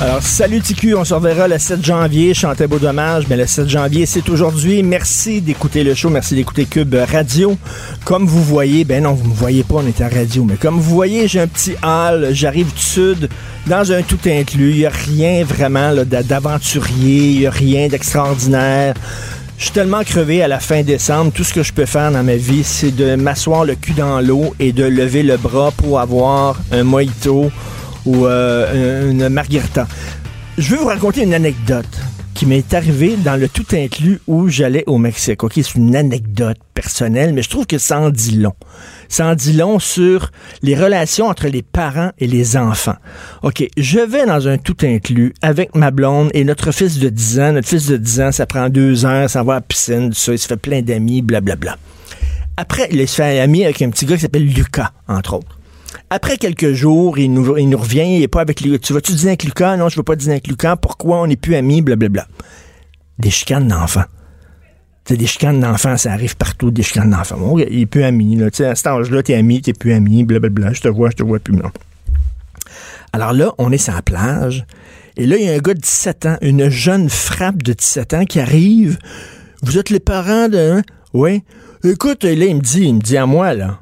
Alors, salut TQ, on se reverra le 7 janvier. Chantais beau dommage, mais le 7 janvier, c'est aujourd'hui. Merci d'écouter le show, merci d'écouter Cube Radio. Comme vous voyez, ben non, vous me voyez pas, on est à radio, mais comme vous voyez, j'ai un petit hall, j'arrive du sud, dans un tout inclus. Il n'y a rien vraiment d'aventurier, il a rien d'extraordinaire. Je suis tellement crevé à la fin décembre. Tout ce que je peux faire dans ma vie, c'est de m'asseoir le cul dans l'eau et de lever le bras pour avoir un mojito ou euh, une margarita. Je veux vous raconter une anecdote qui m'est arrivée dans le tout inclus où j'allais au Mexique. OK, c'est une anecdote personnelle, mais je trouve que ça en dit long. Ça en dit long sur les relations entre les parents et les enfants. OK, je vais dans un tout inclus avec ma blonde et notre fils de 10 ans. Notre fils de 10 ans, ça prend deux heures, ça va à la piscine, ça, il se fait plein d'amis, blablabla. Après, il se fait ami avec un petit gars qui s'appelle Lucas, entre autres. Après quelques jours, il nous, il nous revient, il n'est pas avec lui. Tu vas-tu dîner avec Lucas? Non, je veux pas dîner avec Lucas. Pourquoi on n'est plus amis? Blablabla. Des chicanes d'enfants. Sais, des chicanes d'enfants, ça arrive partout, des chicanes d'enfants. Bon, il est plus ami, là. Tu sais, à cet âge-là, t'es ami, t'es plus ami, blablabla. Je te vois, je te vois plus, non. Alors là, on est sur la plage. Et là, il y a un gars de 17 ans, une jeune frappe de 17 ans qui arrive. Vous êtes les parents de... hein? Oui. Écoute, là, il me dit, il me dit à moi, là.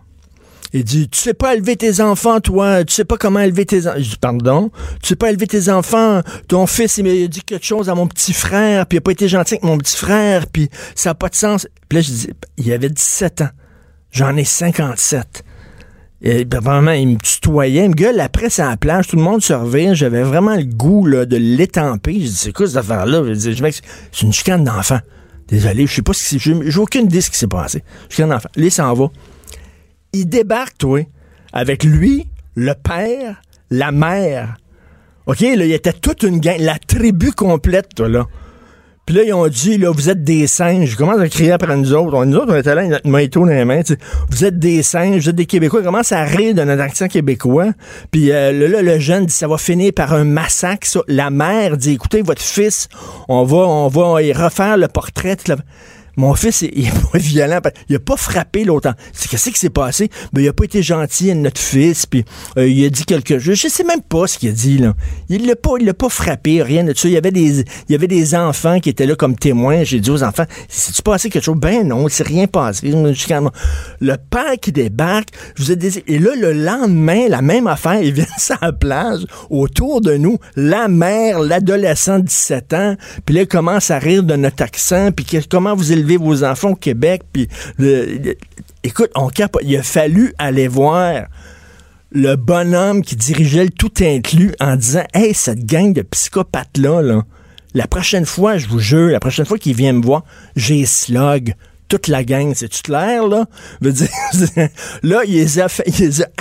Il dit, tu sais pas élever tes enfants, toi. Tu sais pas comment élever tes enfants. Je dis, pardon. Tu sais pas élever tes enfants. Ton fils, il m'a dit quelque chose à mon petit frère, puis il a pas été gentil avec mon petit frère, puis ça a pas de sens. Puis là, je dis, il avait 17 ans. J'en ai 57. Et vraiment, il me tutoyait, il me gueule après la plage, tout le monde se revient, j'avais vraiment le goût là, de l'étamper. Je dis, c'est quoi cette affaire-là? Je dis, c'est une chicane d'enfant. Désolé, je sais pas ce qui j'ai aucune idée de ce qui s'est passé. Chicane d'enfant. Il s'en va. Il débarque, toi, avec lui, le père, la mère. OK, là, il était toute une gang, la tribu complète, toi, là. Puis là, ils ont dit, là, vous êtes des singes. Je commence à crier après nous autres. Nous autres, on était là, notre mojito dans les mains. Vous êtes des singes, vous êtes des Québécois. Ils commencent à rire de notre accent québécois. Puis euh, là, le jeune dit, ça va finir par un massacre. La mère dit, écoutez, votre fils, on va, on va y refaire le portrait. Mon fils, il il est pas violent. Il a pas frappé l'autre. Qu'est-ce qui s'est passé? Ben, il a pas été gentil à notre fils, puis euh, il a dit quelque chose. Je sais même pas ce qu'il a dit. Il l'a pas, il l'a pas frappé, rien de ça. Il y avait des, il y avait des enfants qui étaient là comme témoins. J'ai dit aux enfants, c'est-tu passé quelque chose? Ben non, c'est rien passé. Le père qui débarque, je vous ai dit, et là, le lendemain, la même affaire, ils viennent sur la plage, autour de nous, la mère, l'adolescent de 17 ans, puis là, ils commencent à rire de notre accent, puis comment vous élevez vos enfants au Québec, écoute. Il a fallu aller voir le bonhomme qui dirigeait le tout inclus en disant Hey, cette gang de psychopathes-là, là, la prochaine fois, je vous jure, la prochaine fois qu'il vient me voir, j'ai slog. Toute la gang, c'est-tu clair, là? Veut dire, là, il les, a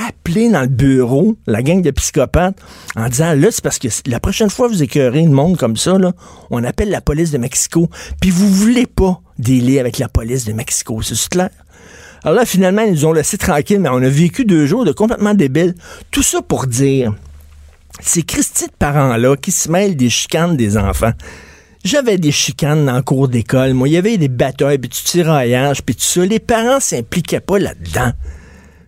appelés dans le bureau, la gang de psychopathes, en disant, là, c'est parce que la prochaine fois que vous écœurez le monde comme ça, là, on appelle la police de Mexico, puis vous voulez pas délai avec la police de Mexico, c'est clair? Alors là, finalement, ils nous ont laissé tranquille, mais on a vécu deux jours de complètement débiles. Tout ça pour dire, ces Christy de parents-là qui se mêlent des chicanes des enfants. J'avais des chicanes le cours d'école. Moi, il y avait des batailles, puis du tiraillage, puis tout ça. Les parents s'impliquaient pas là-dedans.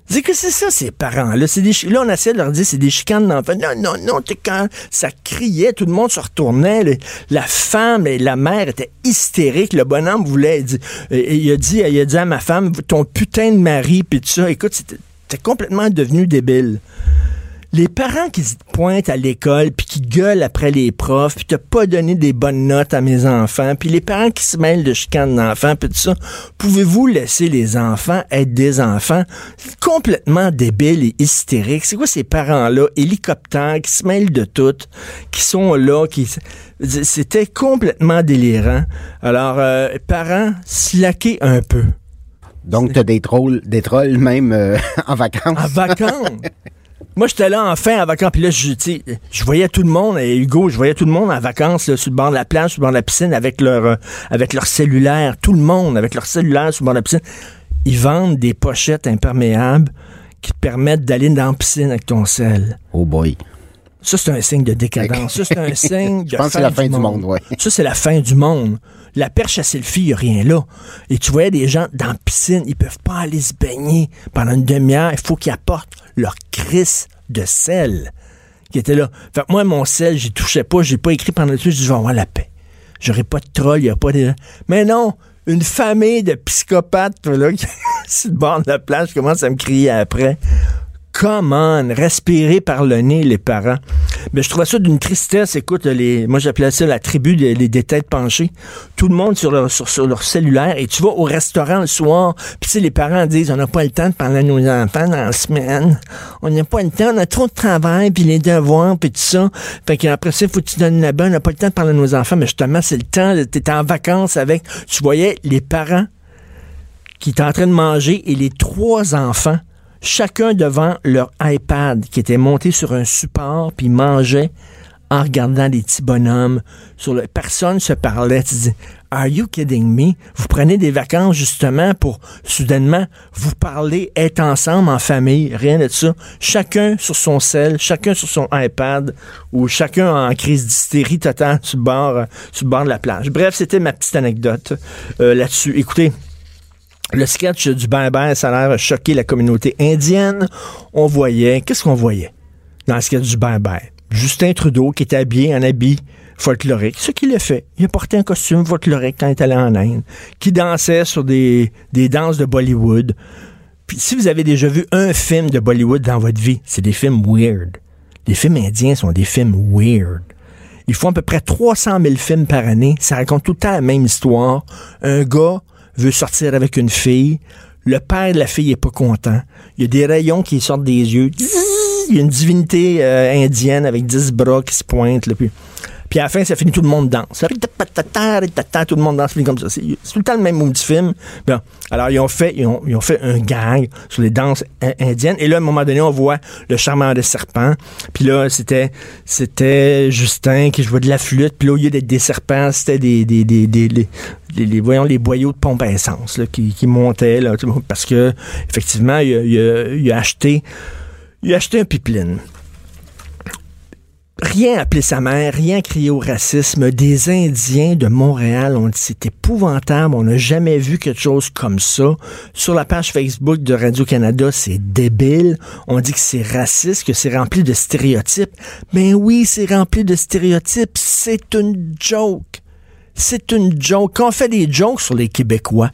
C'est que c'est ça, ces parents-là. C'est des Là, on essaie de leur dire c'est des chicanes d'enfants. Non, non, non, t'es quand ça criait, tout le monde se retournait. la femme et la mère étaient hystériques. Le bonhomme voulait. Il, il a dit, il a dit à ma femme, ton putain de mari, puis tout ça. Écoute, c'était complètement devenu débile. Les parents qui se pointent à l'école puis qui gueulent après les profs puis t'as pas donné des bonnes notes à mes enfants puis les parents qui se mêlent de chicanes d'enfants puis tout ça, pouvez-vous laisser les enfants être des enfants complètement débiles et hystériques? C'est quoi ces parents-là, hélicoptères, qui se mêlent de tout, qui sont là, qui... C'était complètement délirant. Alors, euh, parents, slaquez un peu. Donc, tu as des trolls, des trolls même euh, en vacances. En vacances. Moi, j'étais là enfin en vacances, puis là, je, tu sais, je voyais tout le monde, et Hugo, je voyais tout le monde en vacances, là, sur le bord de la plage, sur le bord de la piscine, avec leur, euh, avec leur cellulaire, tout le monde avec leur cellulaire sur le bord de la piscine. Ils vendent des pochettes imperméables qui te permettent d'aller dans la piscine avec ton sel. Oh boy. Ça, c'est un signe de décadence. Ça, c'est un signe de Je pense que c'est la fin du monde, ouais. Ça, c'est la fin du monde. La perche à selfie, il n'y a rien là. Et tu voyais des gens dans la piscine, ils peuvent pas aller se baigner pendant une demi-heure. Il faut qu'ils apportent leur crise de sel qui était là. Fait que moi, mon sel, j'y touchais pas, j'ai pas écrit pendant dessus, je vais avoir la paix. J'aurai pas de troll, il a pas de... Mais non! Une famille de psychopathes, là, qui sur le bord de la plage, commence à me crier après. Come on, respirer par le nez, les parents. Mais je trouvais ça d'une tristesse. Écoute, les, moi j'appelais ça la tribu des, des, têtes penchées. Tout le monde sur leur, sur, leur cellulaire. Et tu vas au restaurant le soir, puis sais, les parents disent, on n'a pas le temps de parler à nos enfants dans la semaine. On n'a pas le temps, on a trop de travail, puis les devoirs, puis tout ça. Fait qu'après ça, il faut que tu donnes la bonne. On n'a pas le temps de parler à nos enfants, mais justement, c'est le temps. T'es en vacances avec. Tu voyais les parents qui étaient en train de manger et les trois enfants chacun devant leur iPad qui était monté sur un support, puis mangeait en regardant des petits bonhommes. Sur le... Personne se parlait. Tu dis, Are you kidding me? Vous prenez des vacances justement pour soudainement vous parler, être ensemble en famille, rien de ça. Chacun sur son sel, chacun sur son iPad ou chacun en crise d'hystérie totale sur le bord, bord de la plage. Bref, c'était ma petite anecdote euh, là-dessus. Écoutez, le sketch du bye-bye, ça a l'air choqué la communauté indienne. On voyait, qu'est-ce qu'on voyait dans le sketch du bye-bye? Justin Trudeau qui était habillé en habit folklorique, ce qu'il a fait. Il a porté un costume folklorique quand il est allé en Inde, qui dansait sur des, des danses de Bollywood. Puis si vous avez déjà vu un film de Bollywood dans votre vie, c'est des films weird. Les films indiens sont des films weird. Ils font à peu près 300 000 films par année. Ça raconte tout le temps la même histoire. Un gars veut sortir avec une fille. Le père de la fille est pas content. Il y a des rayons qui sortent des yeux. Il y a une divinité euh, indienne avec dix bras qui se pointent. Là, puis, puis à la fin, ça finit tout le monde danse. Tout le monde danse comme ça. C'est tout le temps le même mot du film. Bon. Alors, ils ont, fait, ils, ont, ils ont fait un gag sur les danses indiennes. Et là, à un moment donné, on voit le charmeur de serpent. Puis là, c'était c'était Justin qui jouait de la flûte. Puis là, au lieu d'être des serpents, c'était des, des, des, des, les, voyons, les boyaux de pompe à essence qui, qui montaient. Là, parce que, effectivement, il a acheté il a acheté un pipeline. Rien appelé sa mère, rien crié au racisme. Des Indiens de Montréal ont dit c'est épouvantable, on n'a jamais vu quelque chose comme ça. Sur la page Facebook de Radio-Canada, c'est débile. On dit que c'est raciste, que c'est rempli de stéréotypes. Ben oui, c'est rempli de stéréotypes. C'est une joke. C'est une joke. Quand on fait des jokes sur les Québécois,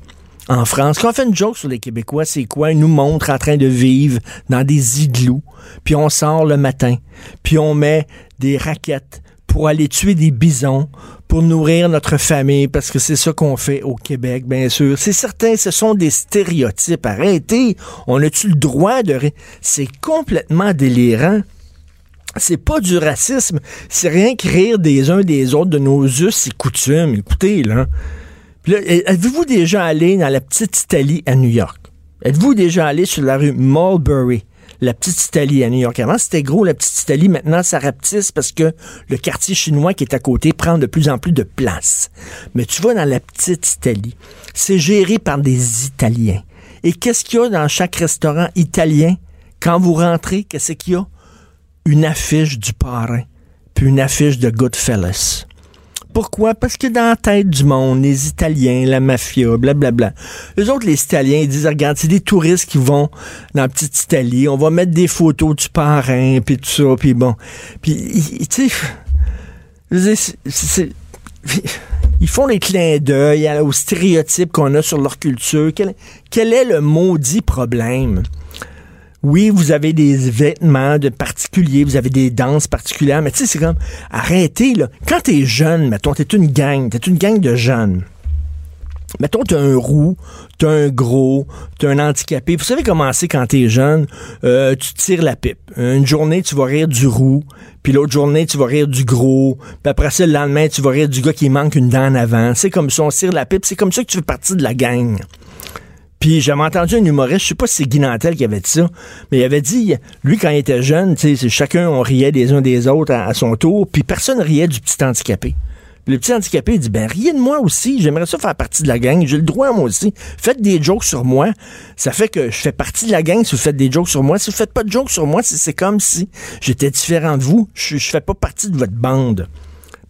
en France. Quand on fait une joke sur les Québécois, c'est quoi? Ils nous montrent en train de vivre dans des igloos, puis on sort le matin, puis on met des raquettes pour aller tuer des bisons, pour nourrir notre famille, parce que c'est ça qu'on fait au Québec, bien sûr. C'est certain, ce sont des stéréotypes. Arrêtez! On a-tu le droit de... C'est complètement délirant. C'est pas du racisme, c'est rien que rire des uns des autres de nos us et coutumes. Écoutez, là... Êtes-vous déjà allé dans la petite Italie à New York? Êtes-vous déjà allé sur la rue Mulberry? La petite Italie à New York? Avant, c'était gros, la petite Italie. Maintenant, ça rapetisse parce que le quartier chinois qui est à côté prend de plus en plus de place. Mais tu vas dans la petite Italie. C'est géré par des Italiens. Et qu'est-ce qu'il y a dans chaque restaurant italien? Quand vous rentrez, qu'est-ce qu'il y a? Une affiche du parrain, puis une affiche de Goodfellas. Pourquoi? Parce que dans la tête du monde, les Italiens, la mafia, blablabla. Les autres, les Italiens, ils disent, regarde, c'est des touristes qui vont dans la petite Italie, on va mettre des photos du parrain, puis tout ça, puis bon. Puis, tu sais, ils font les clins d'œil aux stéréotypes qu'on a sur leur culture. Quel, quel, est le maudit problème? Oui, vous avez des vêtements de particuliers, vous avez des danses particulières, mais tu sais, c'est comme, arrêtez, là. Quand t'es jeune, mettons, t'es une gang, t'es une gang de jeunes. Mettons, t'as un roux, t'as un gros, t'as un handicapé. Vous savez comment c'est quand t'es jeune? Euh, tu tires la pipe. Une journée, tu vas rire du roux, puis l'autre journée, tu vas rire du gros, puis après ça, le lendemain, tu vas rire du gars qui manque une dent en avant. C'est comme ça, on tire la pipe. C'est comme ça que tu fais partie de la gang. Puis j'avais entendu un humoriste, je sais pas si c'est Guy Nantel qui avait dit ça, mais il avait dit, lui, quand il était jeune, chacun, on riait des uns des autres à, son tour, puis personne riait du petit handicapé. Le petit handicapé, dit, ben, rien de moi aussi. J'aimerais ça faire partie de la gang. J'ai le droit, moi aussi. Faites des jokes sur moi. Ça fait que je fais partie de la gang si vous faites des jokes sur moi. Si vous faites pas de jokes sur moi, c'est comme si j'étais différent de vous. Je, je fais pas partie de votre bande.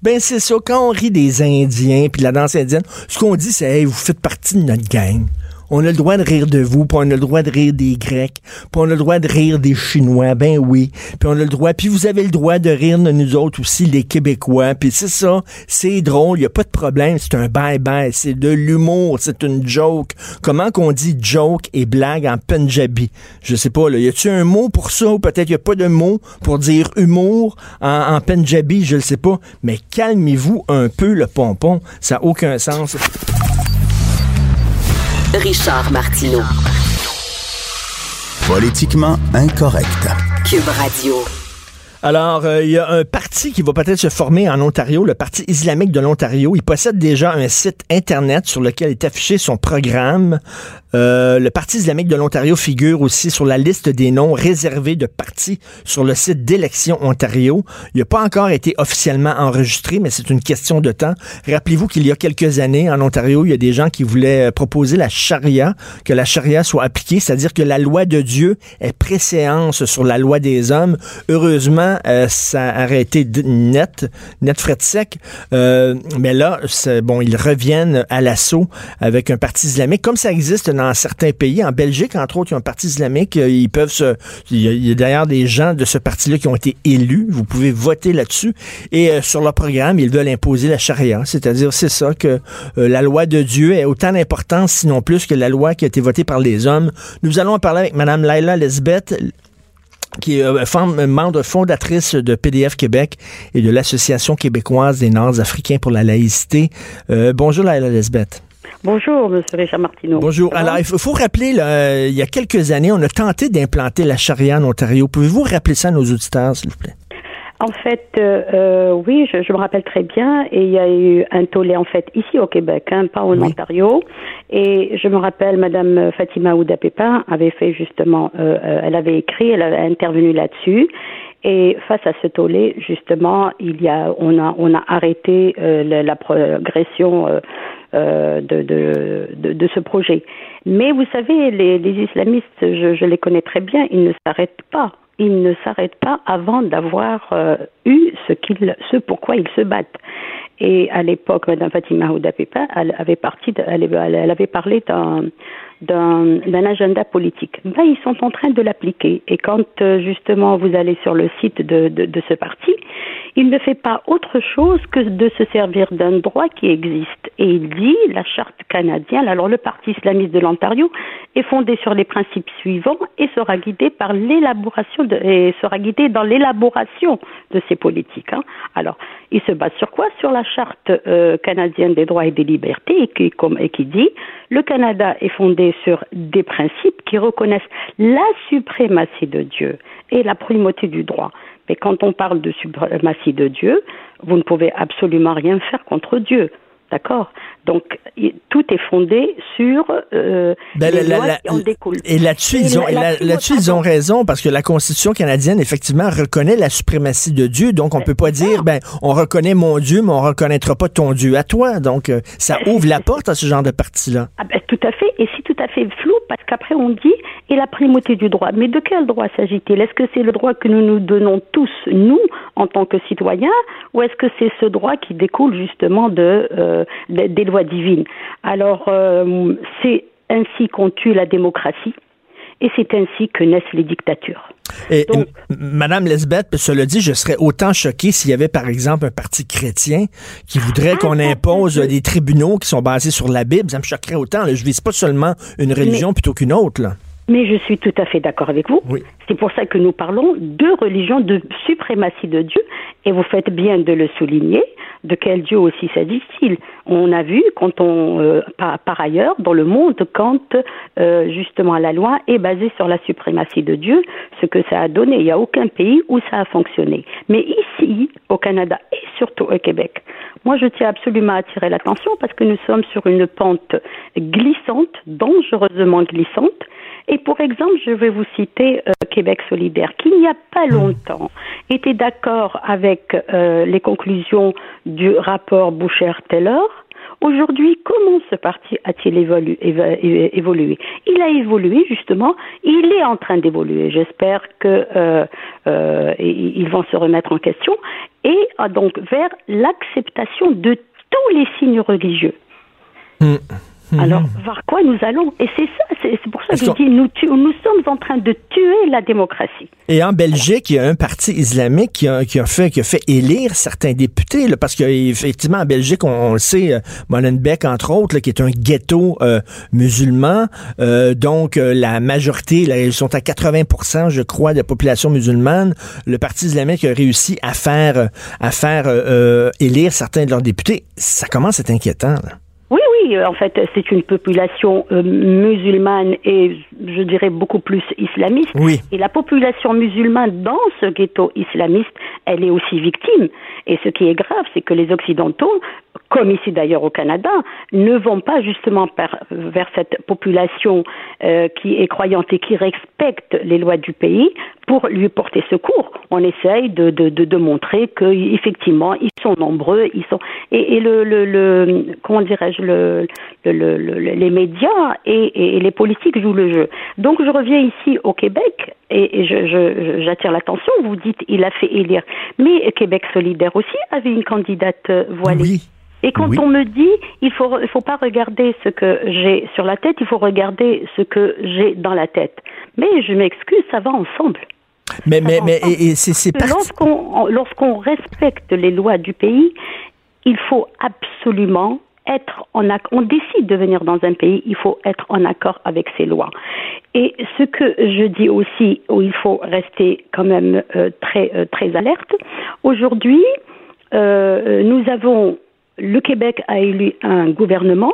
Ben c'est ça, quand on rit des Indiens puis la danse indienne, ce qu'on dit c'est hey, vous faites partie de notre gang. On a le droit de rire de vous, puis on a le droit de rire des Grecs, puis on a le droit de rire des Chinois, ben oui. Puis on a le droit, puis vous avez le droit de rire de nous autres aussi, les Québécois. Puis c'est ça, c'est drôle, il a pas de problème, c'est un bye-bye, c'est de l'humour, c'est une joke. Comment qu'on dit joke et blague en punjabi? Je sais pas, là, y a-tu un mot pour ça, ou peut-être y a pas de mot pour dire humour en, en punjabi, je le sais pas. Mais calmez-vous un peu le pompon, ça n'a aucun sens. Richard Martineau. Politiquement incorrect. Cube Radio. Alors, euh, il y a un parti qui va peut-être se former en Ontario, le Parti islamique de l'Ontario. Il possède déjà un site Internet sur lequel est affiché son programme. Euh, le Parti islamique de l'Ontario figure aussi sur la liste des noms réservés de partis sur le site d'élection Ontario. Il n'a pas encore été officiellement enregistré, mais c'est une question de temps. Rappelez-vous qu'il y a quelques années, en Ontario, il y a des gens qui voulaient proposer la charia, que la charia soit appliquée, c'est-à-dire que la loi de Dieu est préséance sur la loi des hommes. Heureusement, euh, ça a arrêté net, net frais de sec. Euh, mais là, bon, ils reviennent à l'assaut avec un parti islamique, comme ça existe dans certains pays. En Belgique, entre autres, il y a un parti islamique. Euh, ils peuvent se. Il y a, d'ailleurs des gens de ce parti-là qui ont été élus. Vous pouvez voter là-dessus. Et sur leur programme, ils veulent imposer la charia. C'est-à-dire, c'est ça que la loi de Dieu est autant d'importance, sinon plus, que la loi qui a été votée par les hommes. Nous allons en parler avec Mme Laila Lesbeth qui est euh, membre fondatrice de PDF Québec et de l'Association québécoise des Nord-Africains pour la laïcité. Euh, bonjour, Laila Lesbeth. Bonjour, M. Richard Martineau. Bonjour. Alors, il faut, rappeler, euh, il y a quelques années, on a tenté d'implanter la charia en Ontario. Pouvez-vous rappeler ça à nos auditeurs, s'il vous plaît? En fait, euh, oui, je, me rappelle très bien. Et il y a eu un tollé, en fait, ici au Québec, hein, pas en Ontario. Et je me rappelle, Madame Fatima Ouda Pépin avait fait justement, euh, euh, elle avait écrit, elle a intervenu là-dessus. Et face à ce tollé, justement, il y a, on a, on a arrêté la, progression de, de, de, ce projet. Mais vous savez, les, islamistes, je, les connais très bien, ils ne s'arrêtent pas ils ne s'arrêtent pas avant d'avoir euh, eu ce, qu'ils, ce pourquoi ils se battent. Et à l'époque, Mme Fatima Houda elle avait, parti elle, avait parlé d'un, d'un, agenda politique. Ben, ils sont en train de l'appliquer. Et quand euh, justement vous allez sur le site de, de ce parti, il ne fait pas autre chose que de se servir d'un droit qui existe. Et il dit, la charte canadienne, alors le Parti islamiste de l'Ontario est fondé sur les principes suivants et sera guidé par l'élaboration et sera guidé dans l'élaboration de ces politiques. Hein. Alors, il se base sur quoi? Sur la charte euh, canadienne des droits et des libertés qui, comme, et qui dit, le Canada est fondé sur des principes qui reconnaissent la suprématie de Dieu et la primauté du droit. Mais quand on parle de suprématie de Dieu, vous ne pouvez absolument rien faire contre Dieu. D'accord? Donc, tout est fondé sur euh, ben, les lois qui en découlent. Et là-dessus, ils, ont, là-dessus, ils ont raison, parce que la Constitution canadienne, effectivement, reconnaît la suprématie de Dieu. Donc, on ne peut pas dire, ben, on reconnaît mon Dieu, mais on ne reconnaîtra pas ton Dieu à toi. Donc, euh, ça ouvre la porte à ce genre de parti-là. Ah ben, tout à fait. Et c'est tout à fait flou, parce qu'après, on dit, et la primauté du droit. Mais de quel droit s'agit-il? Est-ce que c'est le droit que nous nous donnons tous, nous, en tant que citoyens, ou est-ce que c'est ce droit qui découle justement de... Euh, des lois divines. Alors, euh, c'est ainsi qu'on tue la démocratie et c'est ainsi que naissent les dictatures. Et, Madame Lesbeth, cela dit, je serais autant choqué s'il y avait, par exemple, un parti chrétien qui voudrait ah, qu'on impose des tribunaux qui sont basés sur la Bible. Ça me choquerait autant. Je Je vise pas seulement une religion plutôt qu'une autre. Mais je suis tout à fait d'accord avec vous. C'est pour ça que nous parlons de religion, de suprématie de Dieu, et vous faites bien de le souligner. De quel Dieu aussi s'agit-il On a vu, quand on, euh, par, ailleurs, dans le monde, quand euh, justement la loi est basée sur la suprématie de Dieu, ce que ça a donné. Il n'y a aucun pays où ça a fonctionné. Mais ici, au Canada et surtout au Québec, moi je tiens absolument à attirer l'attention parce que nous sommes sur une pente glissante, dangereusement glissante. Et pour exemple, je vais vous citer euh, Québec solidaire, qui il n'y a pas longtemps était d'accord avec les conclusions du rapport Boucher-Taylor, Aujourd'hui, comment ce parti a-t-il évolué, Il a évolué justement, il est en train d'évoluer. J'espère que euh, euh, vont se remettre en question et donc vers l'acceptation de tous les signes religieux. Mmh. Mhm. Alors, vers quoi nous allons Et c'est ça, c'est pour ça que je dis, nous, nous sommes en train de tuer la démocratie. Et en Belgique, il y a un parti islamique qui a, qui a fait, qui a fait élire certains députés, là, parce qu'effectivement, en Belgique, on, le sait, euh, Molenbeek, entre autres, qui est un ghetto euh, musulman, euh, donc la majorité, là, ils sont à 80% je crois, de la population musulmane. Le parti islamique a réussi à faire, à faire élire certains de leurs députés. Ça commence à être inquiétant. Là. Euh, en fait, c'est une population euh, musulmane et je dirais beaucoup plus islamiste. Et la population musulmane dans ce ghetto islamiste, elle est aussi victime. Et ce qui est grave, c'est que les Occidentaux, comme ici d'ailleurs au Canada, ne vont pas justement vers cette population euh, qui est croyante et qui respecte les lois du pays pour lui porter secours. On essaye de, de, de, montrer qu'effectivement, ils sont nombreux, ils sont et, le, le, le, comment dirais-je le, le, les médias et, les politiques jouent le jeu. Donc je reviens ici au Québec et, j'attire l'attention. Vous dites il a fait élire, mais Québec solidaire aussi avait une candidate voilée. Et quand on me dit, il faut, il faut pas regarder ce que j'ai sur la tête, il faut regarder ce que j'ai dans la tête. Mais je m'excuse, ça va ensemble. Mais, mais, mais, et, c'est Lorsqu'on, lorsqu'on respecte les lois du pays, il faut absolument On décide de venir dans un pays, il faut être en accord avec ces lois. Et ce que je dis aussi, où il faut rester quand même euh, très, euh, très alerte, aujourd'hui, euh, nous avons le Québec a élu un gouvernement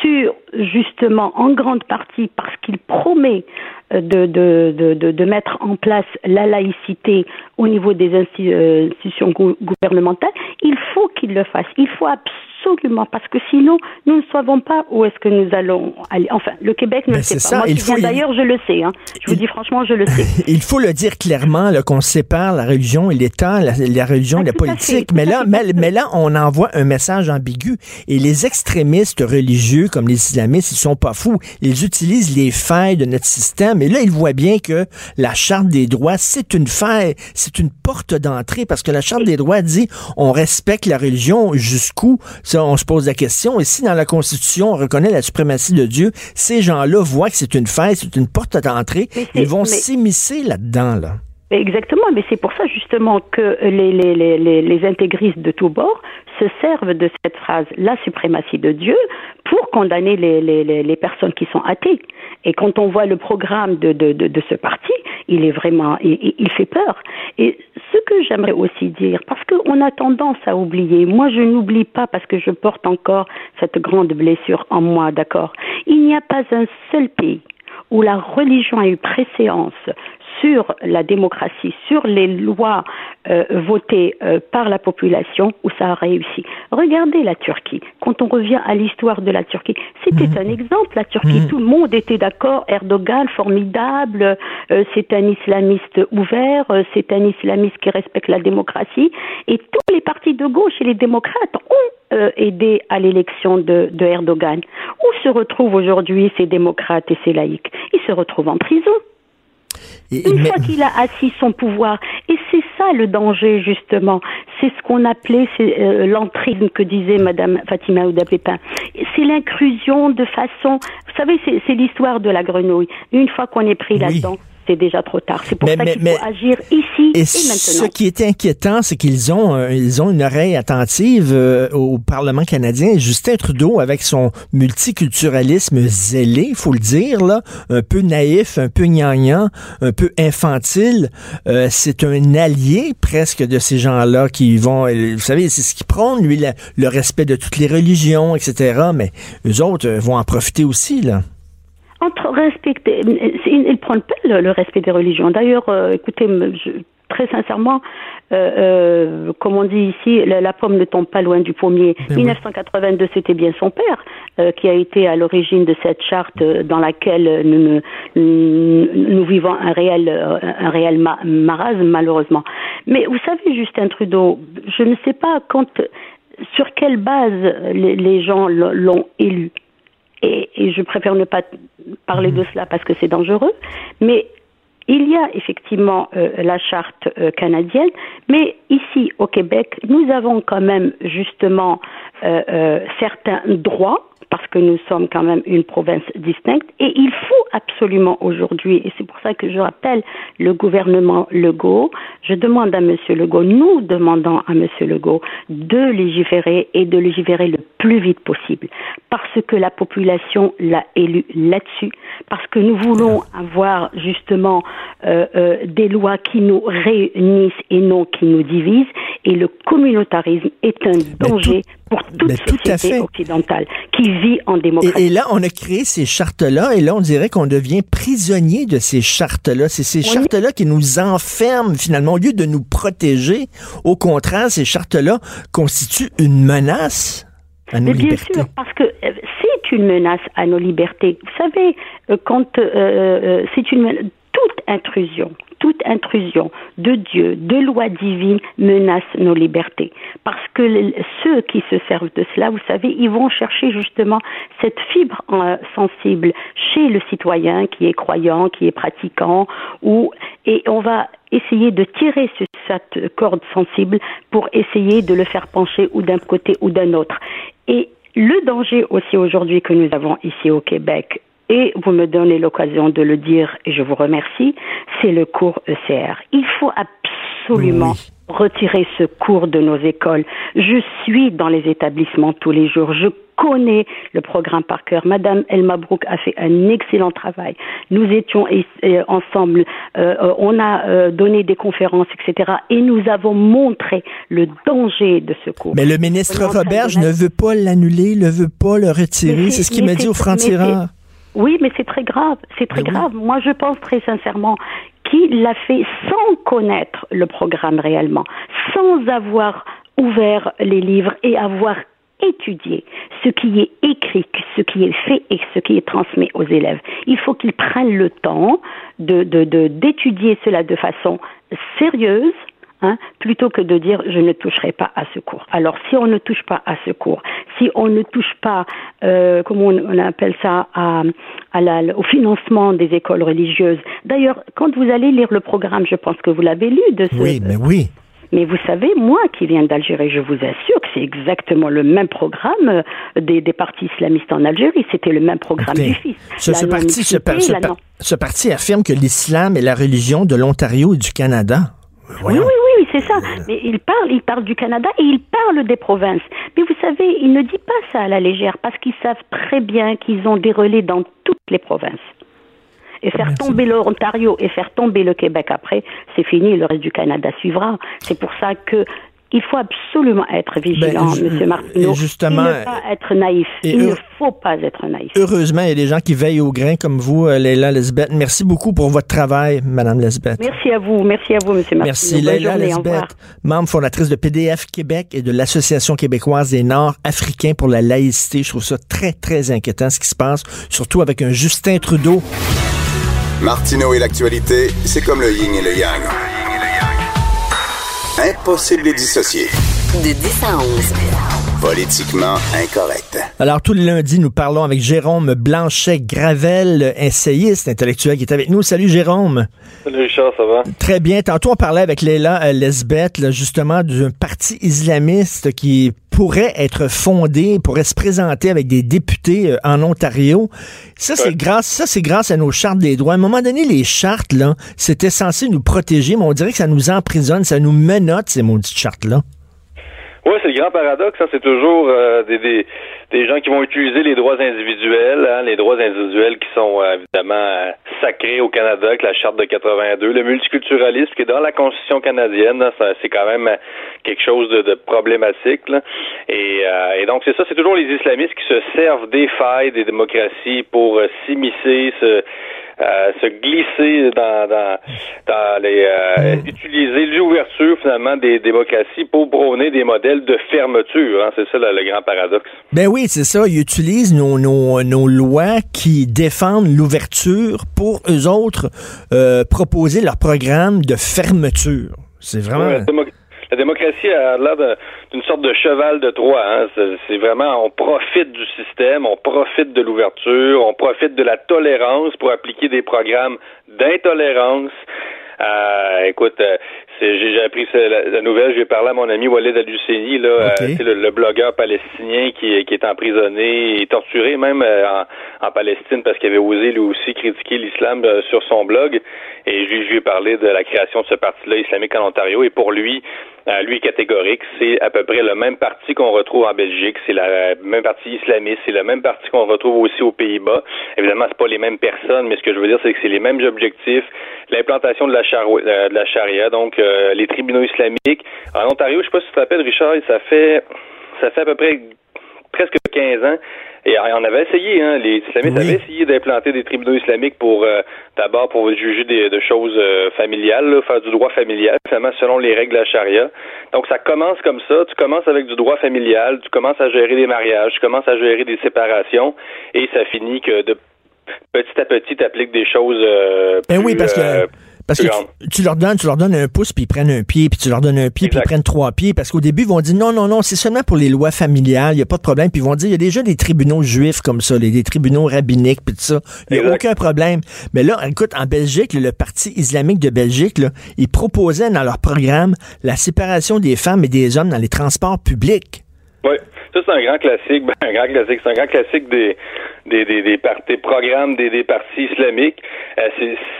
sur justement en grande partie parce qu'il promet de, mettre en place la laïcité au niveau des euh, institutions gouvernementales, il faut qu'il le fasse. Il faut absolument parce que sinon, nous ne savons pas où est-ce que nous allons aller. Enfin, le Québec ne ben, sait pas. Ça. Moi, il faut... d'ailleurs, je le sais. Hein. Je vous dis franchement, je le sais. il faut le dire clairement qu'on sépare la religion et l'État, la, religion et la ah, politique. mais là, mais, là, on envoie un message ambigu. Et les extrémistes religieux, comme les islamistes, ils sont pas fous. Ils utilisent les failles de notre système. Et là, ils voient bien que la charte des droits, c'est une faille, c'est une porte d'entrée, parce que la charte des droits dit on respecte la religion jusqu'où ça, on se pose la question. Et si dans la Constitution, on reconnaît la suprématie de Dieu, ces gens-là voient que c'est une fête, c'est une porte d'entrée, ils vont s'immiscer là-dedans, là. Exactement, mais c'est pour ça justement que les, intégristes de tous bords se servent de cette phrase, la suprématie de Dieu, pour condamner les, les, les, personnes qui sont athées. Et quand on voit le programme de, de, de, de ce parti, il est vraiment, il, il, fait peur. Et ce que j'aimerais aussi dire, parce qu'on a tendance à oublier, moi je n'oublie pas parce que je porte encore cette grande blessure en moi, d'accord? Il n'y a pas un seul pays où la religion a eu préséance sur la démocratie, sur les lois euh, votées euh, par la population, où ça a réussi. Regardez la Turquie. Quand on revient à l'histoire de la Turquie, c'était mhm. un exemple. La Turquie, mhm. tout le monde était d'accord. Erdogan, formidable. Euh, c'est un islamiste ouvert. c'est un islamiste qui respecte la démocratie. Et tous les partis de gauche et les démocrates ont aidé à l'élection de, de Erdogan. Où se retrouvent aujourd'hui ces démocrates et ces laïcs? Ils se retrouvent en prison. Une fois qu'il a assis son pouvoir, et c'est ça le danger justement, c'est ce qu'on appelait euh, l'entrisme que disait Madame Fatima Ouda Pépin. C'est l'inclusion de façon, vous savez, c'est l'histoire de la grenouille. Une fois qu'on est pris là-dedans, c'est déjà trop tard. C'est pour ça qu'il faut agir ici et, et Ce qui est inquiétant, c'est qu'ils ont, euh, ils ont une oreille attentive euh, au Parlement canadien. Justin Trudeau, avec son multiculturalisme zélé, il faut le dire, là, un peu naïf, un peu gnangnan, un peu infantile, euh, c'est un allié presque de ces gens-là qui vont, vous savez, c'est ce qui prône, lui, le respect de toutes les religions, etc. Mais eux autres vont en profiter aussi, là entre respecter, ils prennent pas le, respect des religions. D'ailleurs, euh, écoutez, très sincèrement, euh, euh, comme on dit ici, la, pomme ne tombe pas loin du pommier. 1982, c'était bien son père euh, qui a été à l'origine de cette charte dans laquelle nous, nous, vivons un réel, un réel marasme, malheureusement. Mais vous savez, Justin Trudeau, je ne sais pas quand, sur quelle base les, les gens l'ont élu. Et, et, je préfère ne pas parler de cela parce que c'est dangereux, mais il y a effectivement euh, la charte euh, canadienne, mais ici au Québec, nous avons quand même justement certains droits parce que nous sommes quand même une province distincte et il faut absolument aujourd'hui, et c'est pour ça que je rappelle le gouvernement Legault, je demande à Monsieur Legault, nous demandons à Monsieur Legault de légiférer et de légiférer le plus vite possible parce que la population l'a élu là-dessus, parce que nous voulons avoir justement euh, euh, des lois qui nous réunissent et non qui nous divisent et le communautarisme est un danger pour toute société occidentale qui vit en démocratie. Et, là, on a créé ces chartes-là, et là, on dirait qu'on devient prisonnier de ces chartes-là. C'est ces chartes-là qui nous enferment finalement, au lieu de nous protéger. Au contraire, ces chartes-là constituent une menace à nos bien sûr, parce que euh, c'est une menace à nos libertés. Vous savez, euh, quand euh, c'est une toute intrusion, toute intrusion de Dieu, de loi divine menace nos libertés. Parce que ceux qui se servent de cela, vous savez, ils vont chercher justement cette fibre euh, sensible chez le citoyen qui est croyant, qui est pratiquant, ou, et on va essayer de tirer cette corde sensible pour essayer de le faire pencher ou d'un côté ou d'un autre. Et le danger aussi aujourd'hui que nous avons ici au Québec, et vous me donnez l'occasion de le dire et je vous remercie, c'est le cours ECR. Il faut absolument retirer ce cours de nos écoles. Je suis dans les établissements tous les jours. Je connais le programme par cœur. Madame Elma Brook a fait un excellent travail. Nous étions ensemble, euh, on a euh, donné des conférences, etc. Et nous avons montré le danger de ce cours. Mais le ministre Roberge ne veut pas l'annuler, ne veut pas le retirer. C'est ce qu'il m'a dit au franc-tireur. Oui, mais c'est très grave. C'est très grave. Moi, je pense très sincèrement qu'il l'a fait sans connaître le programme réellement, sans avoir ouvert les livres et avoir étudié ce qui est écrit, ce qui est fait et ce qui est transmis aux élèves. Il faut qu'ils prennent le temps de d'étudier cela de façon sérieuse, Hein, plutôt que de dire je ne toucherai pas à ce cours. Alors si on ne touche pas à ce cours, si on ne touche pas, euh, comment on, appelle ça, à, à la, au financement des écoles religieuses. D'ailleurs, quand vous allez lire le programme, je pense que vous l'avez lu de ce. Oui, mais oui. Mais vous savez, moi qui viens d'Algérie, je vous assure que c'est exactement le même programme euh, des, des partis islamistes en Algérie. C'était le même programme du. Ce, ce, parti, ce, ce, parti affirme que l'islam est la religion de l'Ontario et du Canada. Oui, oui, oui, c'est ça. Mais il parle, il parle du Canada et il parle des provinces. Mais vous savez, il ne dit pas ça à la légère parce qu'ils savent très bien qu'ils ont des relais dans toutes les provinces. Et faire tomber l'Ontario et faire tomber le Québec après, c'est fini, le reste du Canada suivra. C'est pour ça que il faut absolument être vigilant, ben, Monsieur Martineau. Justement, et ne pas être naïf. Il ne faut pas être naïf. Heureusement, il y a des gens qui veillent au grain comme vous, euh, Leila Lesbeth. Merci beaucoup pour votre travail, Madame Lesbeth. Merci à vous. Merci à vous, Monsieur Martineau. Merci, Leila Lesbeth, membre fondatrice de PDF Québec et de l'Association québécoise des Nord-Africains pour la laïcité. Je trouve ça très, très inquiétant ce qui se passe, surtout avec un Justin Trudeau. Martineau et l'actualité, c'est comme le yin et le yang. Impossible de dissocier. De 10 à 11. Politiquement incorrect. Alors, tous les lundis, nous parlons avec Jérôme Blanchet-Gravel, essayiste intellectuel qui est avec nous. Salut, Jérôme. Salut, Richard, ça va? Très bien. Tantôt, on parlait avec Léla euh, Lesbeth, justement, d'un parti islamiste qui pourrait être fondé, pourrait se présenter avec des députés euh, en Ontario. Ça, c'est grâce, ça, c'est grâce à nos chartes des droits. À un moment donné, les chartes, là, c'était censé nous protéger, mais on dirait que ça nous emprisonne, ça nous menotte, ces maudites chartes-là. Oui, c'est le grand paradoxe. Hein. c'est toujours euh, des, des, des, gens qui vont utiliser les droits individuels, hein, les droits individuels qui sont euh, évidemment euh, sacrés au Canada, avec la charte de 82, le multiculturalisme qui est dans la Constitution canadienne. c'est quand même quelque chose de, de problématique. Et, et, donc c'est ça, c'est toujours les islamistes qui se servent des failles des démocraties pour s'immiscer, se se glisser dans, dans, dans les mm. utiliser l'ouverture finalement des démocraties pour prôner des modèles de fermeture. Hein. C'est ça le, grand paradoxe. Ben oui, c'est ça. Ils utilisent nos, nos, nos lois qui défendent l'ouverture pour eux autres proposer leur programme de fermeture. C'est vraiment la démocratie a l'air d'une sorte de cheval de Troie. Hein. C'est vraiment, on profite du système, on profite de l'ouverture, on profite de la tolérance pour appliquer des programmes d'intolérance. Euh, écoute, euh, j'ai appris la, nouvelle, j'ai parlé à mon ami Walid al là, euh, le, blogueur palestinien qui, qui est emprisonné et torturé même euh, en, Palestine parce qu'il avait osé lui aussi critiquer l'islam sur son blog. Et je, lui ai parlé de la création de ce parti-là islamique en Ontario. Et pour lui, lui catégorique, c'est à peu près le même parti qu'on retrouve en Belgique, c'est la même parti islamiste, c'est le même parti qu'on retrouve aussi aux Pays-Bas. Évidemment, c'est pas les mêmes personnes, mais ce que je veux dire, c'est que c'est les mêmes objectifs, l'implantation de la, de la charia, donc euh, les tribunaux islamiques. En Ontario, je sais pas si tu te rappelles, Richard, ça fait ça fait à peu près presque 15 ans. Et on avait essayé, hein, les islamistes avaient essayé d'implanter des tribunaux islamiques pour euh, d'abord pour juger des, de choses euh, familiales, faire du droit familial, finalement selon les règles de la charia. Donc ça commence comme ça, tu commences avec du droit familial, tu commences à gérer des mariages, tu commences à gérer des séparations, et ça finit que de petit à petit, tu appliques des choses. ben oui, parce que parce que tu, leur donnes, tu leur donnes un pouce, puis ils prennent un pied, puis tu leur donnes un pied, puis ils prennent trois pieds. Parce qu'au début, ils vont dire non, non, non, c'est seulement pour les lois familiales, il n'y a pas de problème. Puis ils vont dire, il y a déjà des tribunaux juifs comme ça, les, des tribunaux rabbiniques, puis tout ça. Il n'y a aucun problème. Mais là, écoute, en Belgique, le Parti islamique de Belgique, là, ils proposaient dans leur programme la séparation des femmes et des hommes dans les transports publics. Oui, ça c'est un grand classique, ben, un grand classique, c'est un grand classique des des, des, des, programmes des, des partis islamiques. Euh,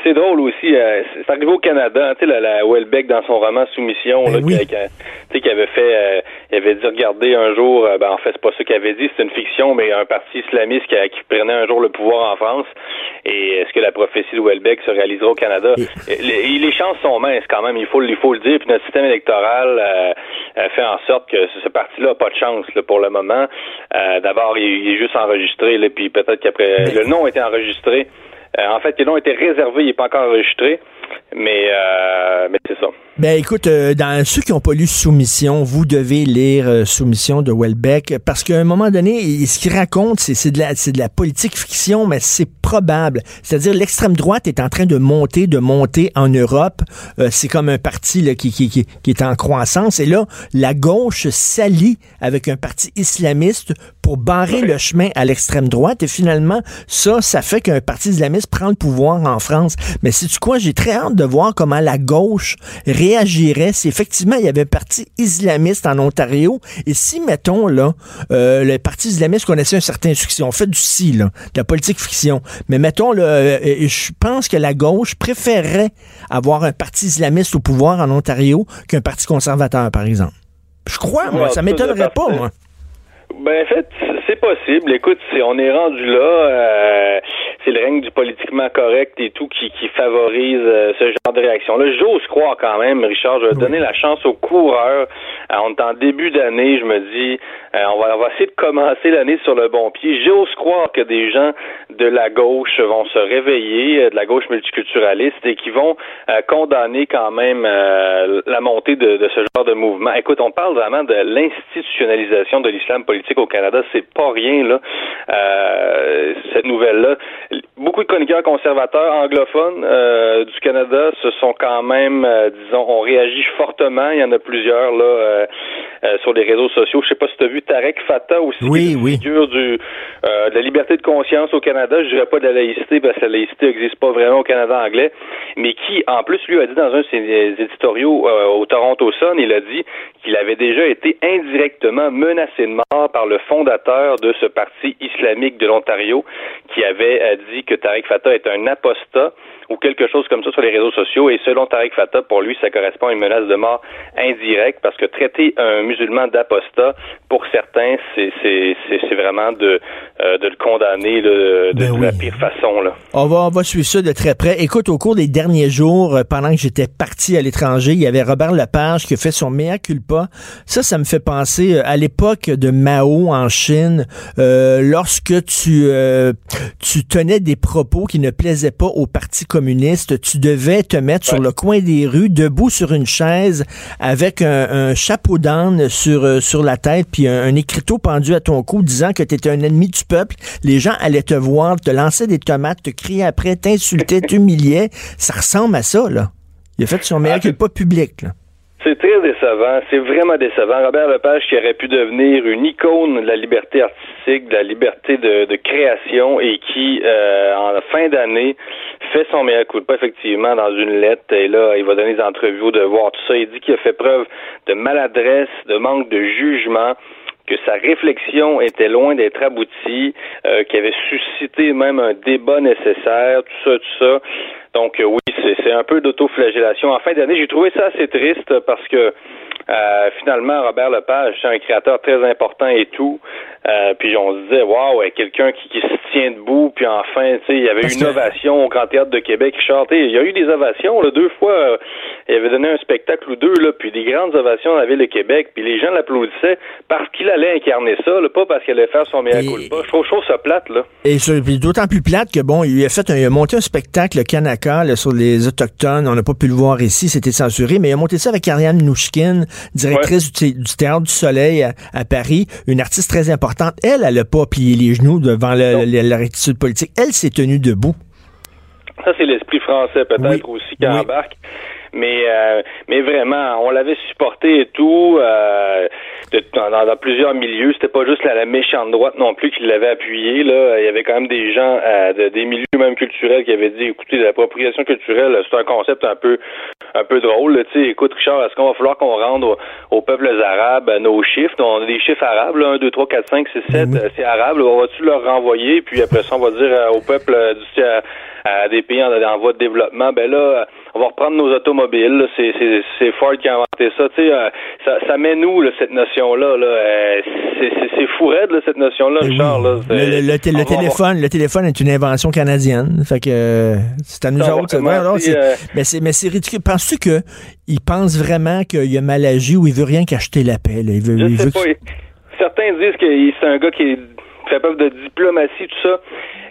c'est drôle aussi. Euh, c'est arrivé au Canada. Tu sais, la, la Welbeck, dans son roman Soumission, ben là, qui, qui, avait fait, euh, il avait dit, regardez, un jour, euh, ben, en fait, c'est pas ça qu'il avait dit, c'est une fiction, mais un parti islamiste qui, qui, prenait un jour le pouvoir en France. Et est-ce que la prophétie de Welbeck se réalisera au Canada? Les, les, chances sont minces quand même, il faut, il faut le dire. Puis notre système électoral fait en sorte que ce, parti-là n'a pas de chance là, pour le moment. D'abord, il, est juste enregistré, là, puis peut-être qu'après le nom a été enregistré. Euh, en fait, le nom a été réservé, il n'est pas encore enregistré, mais, euh, mais c'est ça. Ben écoute, euh, dans ceux qui n'ont pas lu Soumission, vous devez lire euh, Soumission de Welbeck parce qu'à un moment donné, ce qu'il raconte, c'est de la c'est de la politique fiction, mais c'est probable. C'est-à-dire l'extrême droite est en train de monter, de monter en Europe. Euh, c'est comme un parti là, qui, qui, qui, qui, est en croissance. Et là, la gauche s'allie avec un parti islamiste pour barrer le chemin à l'extrême droite. Et finalement, ça, ça fait qu'un parti islamiste prend le pouvoir en France. Mais c'est tu quoi, j'ai très hâte de voir comment la gauche réagirait si effectivement il y avait un parti islamiste en Ontario et si, mettons, là, euh, le parti islamiste connaissait un certain succès, on fait du si, là, de la politique fiction, mais mettons, là, euh, je pense que la gauche préférerait avoir un parti islamiste au pouvoir en Ontario qu'un parti conservateur, par exemple. Je crois, moi, ça m'étonnerait pas, moi. Ben, en fait, c'est possible. Écoute, on est rendu là. Euh, c'est le règne du politiquement correct et tout qui, qui favorise euh, ce genre de réaction-là. J'ose croire quand même, Richard, je vais donner la chance aux coureurs. Euh, on est en début d'année, je me dis, on, va, on va essayer de commencer l'année sur le bon pied. J'ose croire que des gens de la gauche vont se réveiller, de la gauche multiculturaliste, et qui vont condamner quand même la montée de, de ce genre de mouvement. Écoute, on parle vraiment de l'institutionnalisation de l'islam politique au Canada. C'est pas rien, là, euh, cette nouvelle-là. Beaucoup de chroniqueurs conservateurs anglophones euh, du Canada se sont quand même, euh, disons, ont réagi fortement. Il y en a plusieurs, là, sur les réseaux sociaux. Je sais pas si tu as vu Tarek Fatah aussi, oui, oui. figure du, de la liberté de conscience au Canada. Je dirais pas de la laïcité, parce que la laïcité n'existe pas vraiment au Canada anglais, mais qui, en plus, lui a dit dans un de ses éditoriaux au Toronto Sun, il a dit qu'il avait déjà été indirectement menacé de mort par le fondateur de ce parti islamique de l'Ontario qui avait euh, dit que Tariq Fatah est un apostat ou quelque chose comme ça sur les réseaux sociaux. Et selon Tariq Fatah, pour lui, ça correspond à une menace de mort indirecte parce que traiter un musulman d'apostat, pour certains, c'est vraiment de, euh, de le condamner de, Ben la oui. pire façon. Là. On va, on va suivre ça de très près. Écoute, au cours des derniers jours, euh, pendant que j'étais parti à l'étranger, il y avait Robert Lepage qui a fait son mea culpa. Ça, ça me fait penser euh, à l'époque de Mao en Chine, euh, lorsque tu, euh, tu tenais des propos qui ne plaisaient pas au Parti communiste, tu devais te mettre sur le coin des rues, debout sur une chaise, avec un, un chapeau d'âne sur, euh, sur la tête, puis un, un écriteau pendu à ton cou disant que tu étais un ennemi du peuple. Les gens allaient te voir, te lancer des tomates, te crier après, t'insulter, t'humilier. Ça ressemble à ça, là. Il a fait son meilleur culpa public, là. C'est très décevant, c'est vraiment décevant. Robert Lepage qui aurait pu devenir une icône de la liberté artistique, de la liberté de, de création et qui, euh, en fin d'année, fait son meilleur coup de pas effectivement dans une lettre et là, il va donner des entrevues au devoir, tout ça. Il dit qu'il a fait preuve de maladresse, de manque de jugement que sa réflexion était loin d'être aboutie, euh, avait suscité même un débat nécessaire, tout ça, tout ça. Donc euh, oui, c'est c'est un peu d'autoflagellation. En fin d'année, j'ai trouvé ça assez triste parce que euh, finalement, Robert Lepage, c'est un créateur très important et tout. Euh, puis on se disait, waouh, ouais, quelqu'un qui, qui se tient debout. Puis enfin, tu sais, il y avait Parce une que- ovation au Grand Théâtre de Québec. Richard, il y a eu des ovations, là, deux fois. euh, il avait donné un spectacle ou deux, là, puis des grandes ovations dans la ville de Québec. Puis les gens l'applaudissaient parce qu'il allait incarner ça, là, pas parce qu'il allait faire son meilleur coup de pas. Je trouve, je trouve ça plate, là. Et d'autant plus plate que bon, il a fait un, il a monté un spectacle Kanaka là, sur les autochtones. On n'a pas pu le voir ici, c'était censuré, mais il a monté ça avec Ariane Nouchkine, directrice du, du théâtre du Soleil à, à Paris, une artiste très importante. Elle, elle a pas plié les genoux devant le- le- la rectitude politique. Elle s'est tenue debout. Ça, c'est l'esprit français peut-être Oui. aussi qui Oui. embarque. Mais euh, mais vraiment, on l'avait supporté et tout euh, de- dans, plusieurs milieux. C'était pas juste la, la méchante droite non plus qui l'avait appuyé. Là, il y avait quand même des gens euh, de- des milieux même culturels qui avaient dit, écoutez, l'appropriation culturelle, c'est un concept un peu un peu drôle. Tu sais, écoute, Richard, est-ce qu'on va falloir qu'on rende au- aux peuples arabes euh, nos chiffres? On a des chiffres arabes, là, 1, 2, 3, 4, 5, 6, 7, oui. euh, c'est arabe. On va-tu leur renvoyer? Puis après ça, on va dire euh, au peuple euh, du à, à des pays en, en voie de développement, ben là, on va reprendre nos automobiles. C'est, c'est, c'est Ford qui a inventé ça. Tu sais, euh, ça, ça met nous là, cette notion-là. Là, Euh, c'est, c'est, c'est fou raide, là, cette notion-là, oui. Là, le, va- téléphone, le téléphone est une invention canadienne. Fait que euh, c'est à nous Ça, autres. Ouais, non, mais c'est mais c'est ridicule. Penses-tu que il pense vraiment qu'il a mal agi ou il veut rien qu'acheter la paix? là? Il veut, Je il sais veut pas. que- Certains disent que c'est un gars qui est fait preuve de diplomatie, tout ça.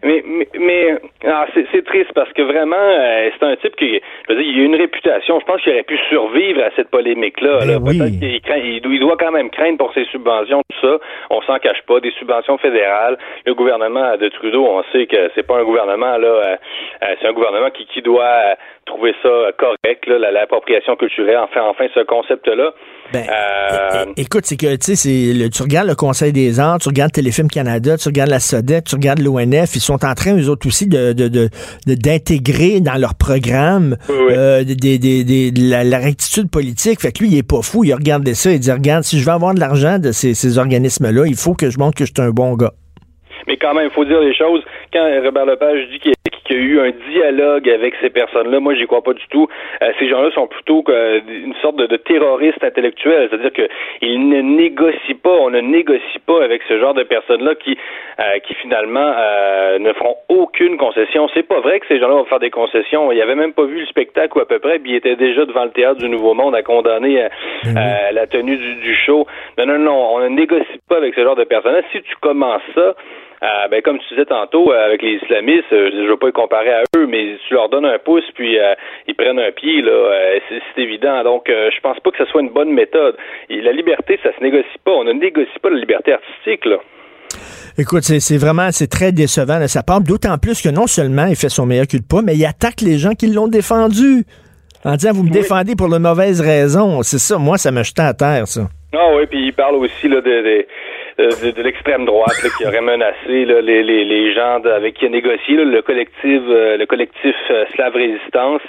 Mais, mais, mais ah, c'est, triste parce que vraiment, euh, c'est un type qui, je veux dire, il a une réputation. Je pense qu'il aurait pu survivre à cette polémique-là. Ben là. oui. Peut-être qu'il craint, il, doit- il doit quand même craindre pour ses subventions, tout ça. On s'en cache pas. Des subventions fédérales. Le gouvernement de Trudeau, on sait que c'est pas un gouvernement là, euh, euh, c'est un gouvernement qui, qui doit trouver ça correct, là, la- l'appropriation culturelle. Enfin, enfin, ce concept-là. Ben, Euh, écoute, c'est que tu sais, c'est le- tu regardes le Conseil des arts, tu regardes Téléfilm Canada, tu regardes la SODEC, tu regardes l'ONF, ils sont en train, eux autres aussi, de, d'intégrer dans leur programme Oui, oui. euh, des, des, des- de la, la rectitude politique. Fait que lui, il est pas fou, il regarde ça, il dit, regarde, si je veux avoir de l'argent de ces, ces organismes-là, il faut que je montre que je suis un bon gars. Mais quand même, il faut dire les choses. Quand Robert Lepage dit qu'il qu'il y a eu un dialogue avec ces personnes-là, moi, j'y crois pas du tout. Euh, ces gens-là sont plutôt que une sorte de, de terroristes intellectuels, c'est-à-dire que ils ne négocient pas, on ne négocie pas avec ce genre de personnes-là qui, euh, qui finalement euh, ne feront aucune concession. C'est pas vrai que ces gens-là vont faire des concessions. Ils avaient même pas vu le spectacle ou à peu près, puis ils étaient déjà devant le théâtre du Nouveau Monde à condamner euh, euh, la tenue du, du show. Non, non, non, on ne négocie pas avec ce genre de personnes-là. Si tu commences ça, euh, ben, comme tu disais tantôt, euh, avec les islamistes, euh, je ne veux pas les comparer à eux, mais tu leur donnes un pouce, puis euh, ils prennent un pied, là, c'est, évident. Donc, je pense pas que ce soit une bonne méthode. Et la liberté, ça se négocie pas. On ne négocie pas la liberté artistique, là. Écoute, c'est, vraiment, c'est très décevant de sa part, d'autant plus que non seulement il fait son meilleur cul de pas, mais il attaque les gens qui l'ont défendu. En disant, vous me défendez pour de mauvaises raisons. C'est ça, moi, ça me jetait à terre, ça. Ah oui, puis il parle aussi là, de, de, de, de l'extrême droite là, qui aurait menacé là, les, les, les gens de- avec qui il a négocié là, le collectif euh, le collectif euh, Slave Résistance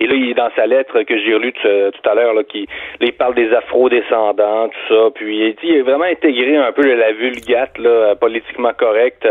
Et là, il est dans sa lettre que j'ai relue tout, à l'heure, là, qui il parle des afro-descendants, tout ça. Puis il, dit, il a vraiment intégré un peu la vulgate là, politiquement correcte.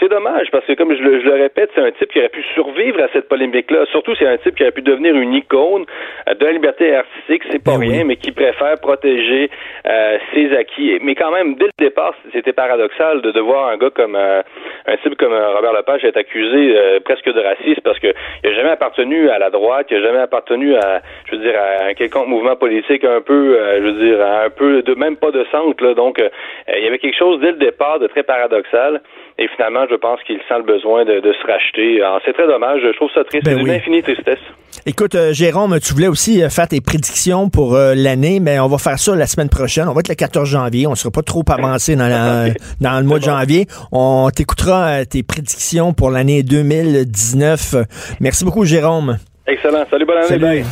C'est dommage parce que, comme je le, je le répète, c'est un type qui aurait pu survivre à cette polémique-là. Surtout, c'est un type qui aurait pu devenir une icône de la liberté artistique. C'est pas Ben rien, mais qui préfère protéger euh, ses acquis. Mais quand même, dès le départ, c'était paradoxal de, de voir un gars comme euh, un type comme euh, Robert Lepage être accusé euh, presque de racisme parce que il a jamais appartenu à la droite, il a jamais appartenu à, je veux dire, à un quelconque mouvement politique un peu, je veux dire, un peu de même pas de centre. Donc, il y avait quelque chose dès le départ de très paradoxal. Et finalement, je pense qu'il sent le besoin de, de se racheter. C'est très dommage. Je trouve ça triste. Ben c'est oui. une infinie tristesse. Écoute, euh, Jérôme, tu voulais aussi euh, faire tes prédictions pour euh, l'année, mais on va faire ça la semaine prochaine. On va être le 14 janvier. On sera pas trop avancé dans, la- dans le mois de janvier. On t'écoutera euh, tes prédictions pour l'année 2019. Euh, Merci beaucoup, Jérôme. Excellent. Salut, bonne année. Salut. Bye.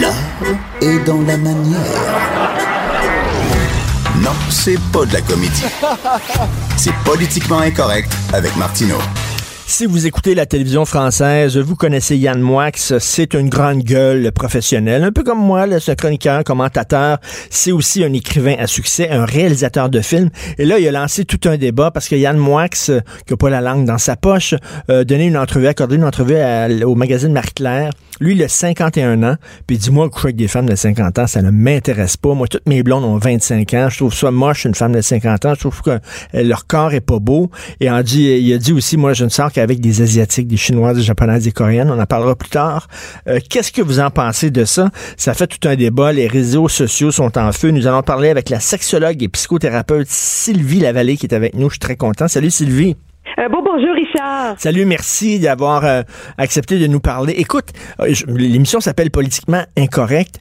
L'art est dans la manière. Non, c'est pas de la comédie. C'est politiquement incorrect avec Martineau. Si vous écoutez la télévision française, vous connaissez Yann Moix, c'est une grande gueule professionnelle, un peu comme moi, c'est un chroniqueur, commentateur, c'est aussi un écrivain à succès, un réalisateur de films. Et là, il a lancé tout un débat parce que Yann Moix, qui a pas la langue dans sa poche, euh, donné une entrevue, accordé une entrevue au magazine Marie-Claire. Lui, il a 51 ans, puis il dit, moi, coucher avec des femmes de 50 ans, ça ne m'intéresse pas. Moi, toutes mes blondes ont 25 ans. Je trouve ça moche, une femme de 50 ans. Je trouve que euh, leur corps est pas beau. Et on dit, il a dit aussi, moi, je ne sors qu'avec des Asiatiques, des Chinois, des Japonaises, des Coréennes. On en parlera plus tard. Euh, Qu'est-ce que vous en pensez de ça? Ça fait tout un débat. Les réseaux sociaux sont en feu. Nous allons parler avec la sexologue et psychothérapeute Sylvie Lavallée qui est avec nous. Je suis très content. Salut Sylvie. Euh, bon, bonjour, Richard. Salut, merci d'avoir euh, accepté de nous parler. Écoute, l'émission s'appelle Politiquement Incorrect.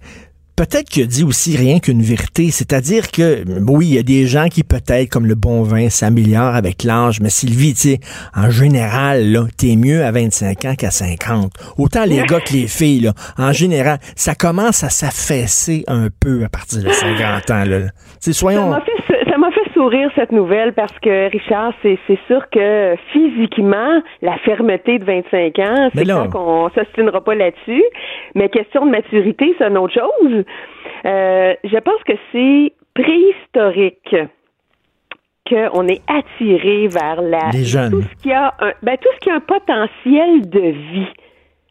Peut-être qu'il a dit aussi rien qu'une vérité, c'est-à-dire que oui, il y a des gens qui peut-être, comme le bon vin, s'améliorent avec l'âge, mais Sylvie, tu sais, en général, là, t'es mieux à 25 ans qu'à 50. Autant les gars que les filles, là, en général, ça commence à s'affaisser un peu à partir de 50 ans, là. Tu sais, Ça soyons... ça sourire cette nouvelle parce que Richard, c'est, c'est sûr que physiquement, la fermeté de 25 ans, c'est clair qu'on s'ostinera pas là-dessus. Mais question de maturité, c'est une autre chose. Euh, je pense que c'est préhistorique qu'on est attiré vers la Les jeunes. tout ce qui a un, ben, tout ce qui a un potentiel de vie.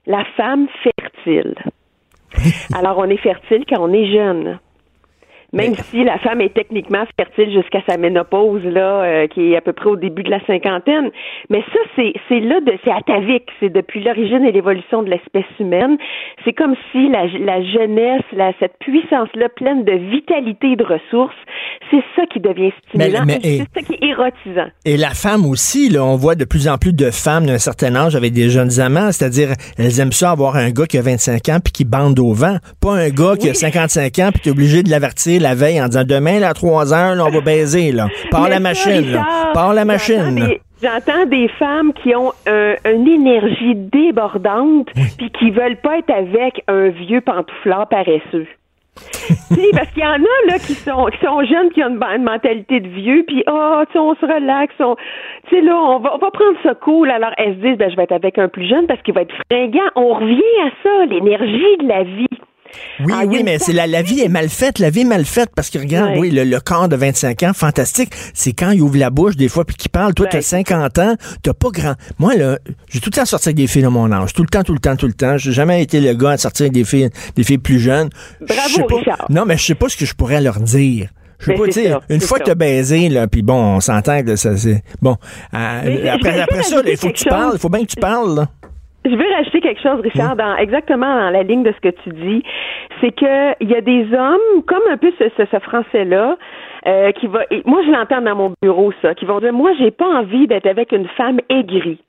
La femme fertile. Alors on est fertile quand on est jeune. Même si la femme est techniquement fertile jusqu'à sa ménopause, là, euh, qui est à peu près au début de la cinquantaine. Mais ça, c'est, c'est là, de, c'est atavique. C'est depuis l'origine et l'évolution de l'espèce humaine. C'est comme si la, la jeunesse, la, cette puissance-là, pleine de vitalité et de ressources, c'est ça qui devient stimulant. Mais- mais- et c'est ça qui est érotisant. Et la femme aussi, là, on voit de plus en plus de femmes d'un certain âge avec des jeunes amants, c'est-à-dire elles aiment ça avoir un gars qui a 25 ans puis qui bande au vent, pas un gars qui a 55 ans puis qui est obligé de l'avertir la veille en disant demain là, à 3 heures, là, on va baiser là. Par la machine, là. Par la j'entends machine. des- J'entends des femmes qui ont un- une énergie débordante puis qui veulent pas être avec un vieux pantouflard paresseux. sais, parce qu'il y en a là qui sont qui sont jeunes qui ont une, une mentalité de vieux puis ah tu on se relaxe on tu sais là on va on va prendre ça cool alors elles se disent ben je vais être avec un plus jeune parce qu'il va être fringant on revient à ça l'énergie de la vie Oui, Ah, oui, mais c'est la, la vie est mal faite. La vie est mal faite parce que regarde, oui, le, le corps de 25 ans, fantastique. C'est quand il ouvre la bouche des fois puis qu'il parle. Toi, Ouais. t'as 50 ans, t'as pas grand. Moi, là, j'ai tout le temps sorti avec des filles de mon âge. Tout le temps, tout le temps, tout le temps. J'ai jamais été le gars à sortir avec des filles, des filles plus jeunes. Bravo, pas- Richard. Non, mais je sais pas ce que je pourrais leur dire. Je sais Ben, pas, tu c'est sais, ça, une fois ça. que t'as baisé, là, puis bon, on s'entend que ça, c'est... Bon, euh, après, après ça, il faut que tu parles. Il faut bien que tu parles, là. Je veux rajouter quelque chose, Richard, dans, exactement dans la ligne de ce que tu dis. C'est que il y a des hommes, comme un peu ce, ce, ce français-là, euh, qui va. et moi, je l'entends dans mon bureau, ça, qui vont dire Moi, j'ai pas envie d'être avec une femme aigrie.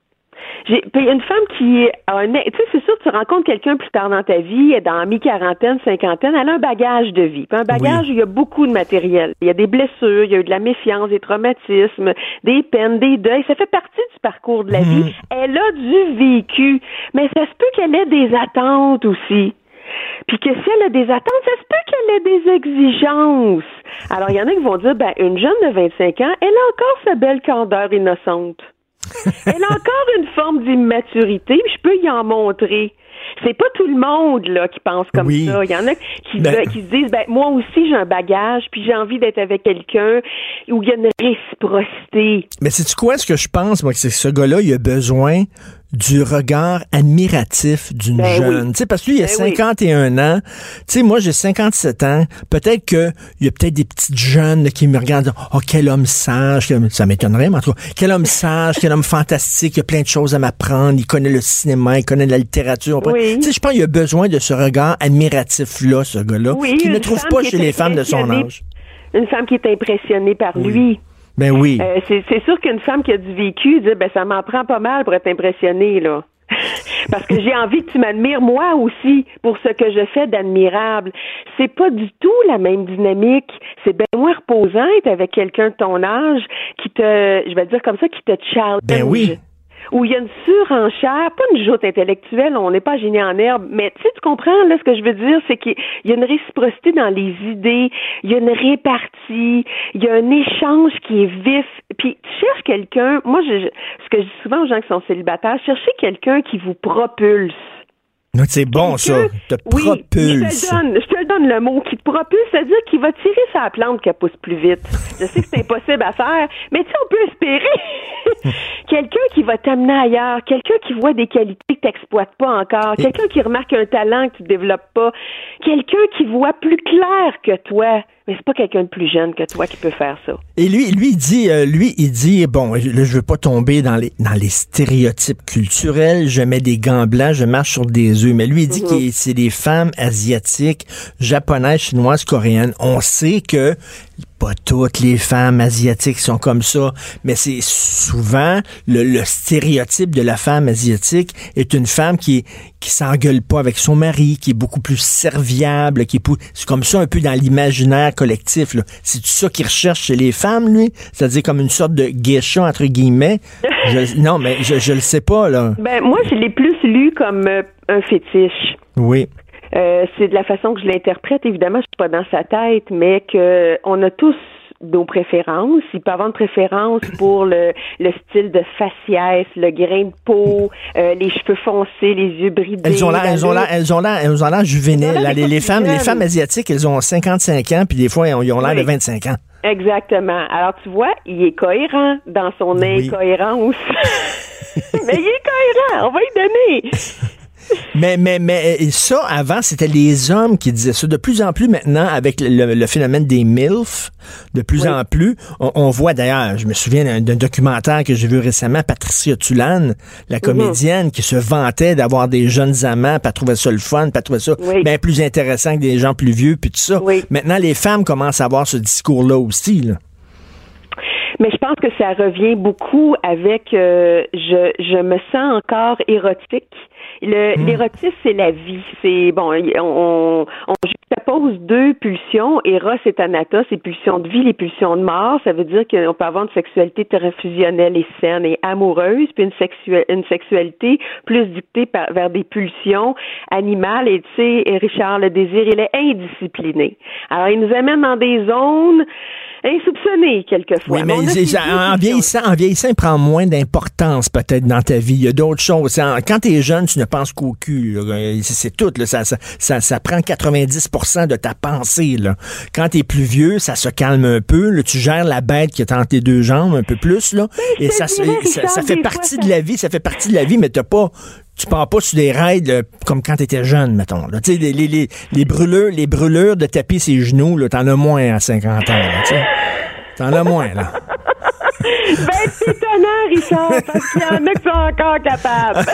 J'ai, puis il y a une femme qui a un, tu sais, c'est sûr, tu rencontres quelqu'un plus tard dans ta vie, elle est dans mi-quarantaine, cinquantaine, elle a un bagage de vie. Puis un bagage, Oui. il y a beaucoup de matériel. Il y a des blessures, il y a eu de la méfiance, des traumatismes, des peines, des deuils. Ça fait partie du parcours de la vie. Elle a du vécu, mais ça se peut qu'elle ait des attentes aussi. Puis que si elle a des attentes, ça se peut qu'elle ait des exigences. Alors, il y en a qui vont dire, ben, une jeune de 25 ans, elle a encore sa belle candeur innocente. Elle a encore une forme d'immaturité, je peux y en montrer. C'est pas tout le monde là qui pense comme Oui. ça. Il y en a qui, Ben- qui se disent ben moi aussi j'ai un bagage, puis j'ai envie d'être avec quelqu'un où il y a une réciprocité. Mais c'est quoi ce que je pense, moi, c'est que ce gars-là, il a besoin du regard admiratif d'une Ben jeune. oui. Tu sais, parce que lui, il a Ben oui. 51 ans. Tu sais, moi, j'ai 57 ans. Peut-être que il y a peut-être des petites jeunes qui me regardent. Oh, quel homme sage. quel- Ça m'étonnerait, mais en tout cas, quel homme sage, quel homme fantastique. Il y a plein de choses à m'apprendre. Il connaît le cinéma, il connaît la littérature. Oui. Tu sais, je pense qu'il a besoin de ce regard admiratif-là, ce gars-là, Oui, qu'il ne trouve pas chez les femmes de son âge. Une femme qui est impressionnée par lui. Ben oui. Euh, c'est sûr qu'une femme qui a du vécu dit ben ça m'en prend pas mal pour être impressionnée là. Parce que j'ai envie que tu m'admires moi aussi pour ce que je fais d'admirable. C'est pas du tout la même dynamique. C'est bien moins reposant avec quelqu'un de ton âge qui te, je vais dire comme ça, qui te challenge. Ben oui. Où il y a une surenchère, pas une joute intellectuelle, on n'est pas génie en herbe, mais tu tu comprends, là, ce que je veux dire, c'est qu'il y a une réciprocité dans les idées, il y a une répartie, il y a un échange qui est vif. Puis tu cherches quelqu'un, moi, je- ce que je dis souvent aux gens qui sont célibataires, cherchez quelqu'un qui vous propulse. C'est bon, ça. Te Oui, je propulse. te le donne, je te le donne le mot qui te propulse, c'est-à-dire qu'il va tirer sa plante qu'elle pousse plus vite. Je sais que c'est impossible à faire, mais tu sais, on peut espérer. quelqu'un qui va t'amener ailleurs, quelqu'un qui voit des qualités que tu n'exploites pas encore, quelqu'un qui remarque un talent que tu développes pas, quelqu'un qui voit plus clair que toi. Mais c'est pas quelqu'un de plus jeune que toi qui peut faire ça. Et lui, lui il dit, euh, lui, il dit, bon, là, je veux pas tomber dans les dans les stéréotypes culturels. Je mets des gants blancs, je marche sur des œufs. Mais lui, il dit que c'est des femmes asiatiques, japonaises, chinoises, coréennes. On sait que pas toutes les femmes asiatiques sont comme ça, mais c'est souvent le, le stéréotype de la femme asiatique est une femme qui qui s'engueule pas avec son mari, qui est beaucoup plus serviable, qui est c'est comme ça un peu dans l'imaginaire collectif. C'est ça qu'il recherche chez les femmes, lui, c'est-à-dire comme une sorte de geisha entre guillemets? Je- non, mais je je le sais pas là. Ben moi, je l'ai plus lu comme euh, un fétiche. Oui. Euh, c'est de la façon que je l'interprète. Évidemment, je suis pas dans sa tête, mais que on a tous nos préférences. Il peut avoir une préférence pour le, le style de faciès, le grain de peau, euh, les cheveux foncés, les yeux bridés. Elles ont l'air, la elles ont l'air, elles ont l'air, elles ont l'air juvéniles. Elles là. Les, les femmes, les femmes asiatiques, elles ont 55 ans, puis des fois, ils ont l'air Oui. de 25 ans. Exactement. Alors, tu vois, il est cohérent dans son Oui. incohérence. mais il est cohérent, on va y donner. Mais, mais, mais ça, avant, c'était les hommes qui disaient ça. De plus en plus maintenant, avec le, le phénomène des MILF, de plus Oui. en plus, on, on voit d'ailleurs, je me souviens d'un- documentaire que j'ai vu récemment, Patricia Tulane, la comédienne, qui se vantait d'avoir des jeunes amants, elle trouvait ça le fun, elle trouvait ça Oui. bien plus intéressant que des gens plus vieux, puis tout ça. Oui. Maintenant, les femmes commencent à avoir ce discours-là aussi. Là. Mais je pense que ça revient beaucoup avec euh, je, je me sens encore érotique. Le, Hmm. L'érotisme, c'est la vie. C'est bon, on, on juxtapose deux pulsions, Eros et Thanatos, les pulsions de vie, les pulsions de mort. Ça veut dire qu'on peut avoir une sexualité très fusionnelle et saine et amoureuse, puis une, sexua- une sexualité plus dictée par, vers des pulsions animales. Et tu sais, Richard, le désir, il est indiscipliné. Alors, il nous amène dans des zones insoupçonnées quelquefois. Oui, mais a ça- en vieillissant, en vieillissant, il prend moins d'importance peut-être dans ta vie. Il y a d'autres choses. Quand tu es jeune, tu ne penses qu'au cul. là. C'est tout. là. Ça, ça, ça, ça prend 90% de ta pensée. Là. Quand tu es plus vieux, ça se calme un peu. Là. Tu gères la bête qui est entre tes deux jambes un peu plus. Là. Et te ça, dirais, ça, fait partie fois, de la vie. Ça fait partie de la vie, mais t'as pas... Tu pars pas sur des raids là, comme quand tu étais jeune, mettons. Là. Les, les, les, les brûlures, les brûlures de taper ses genoux, t'en as moins à 50 ans. T'en as moins, là. Ben, c'est étonnant, Richard, parce qu'il y en a qui sont encore capables.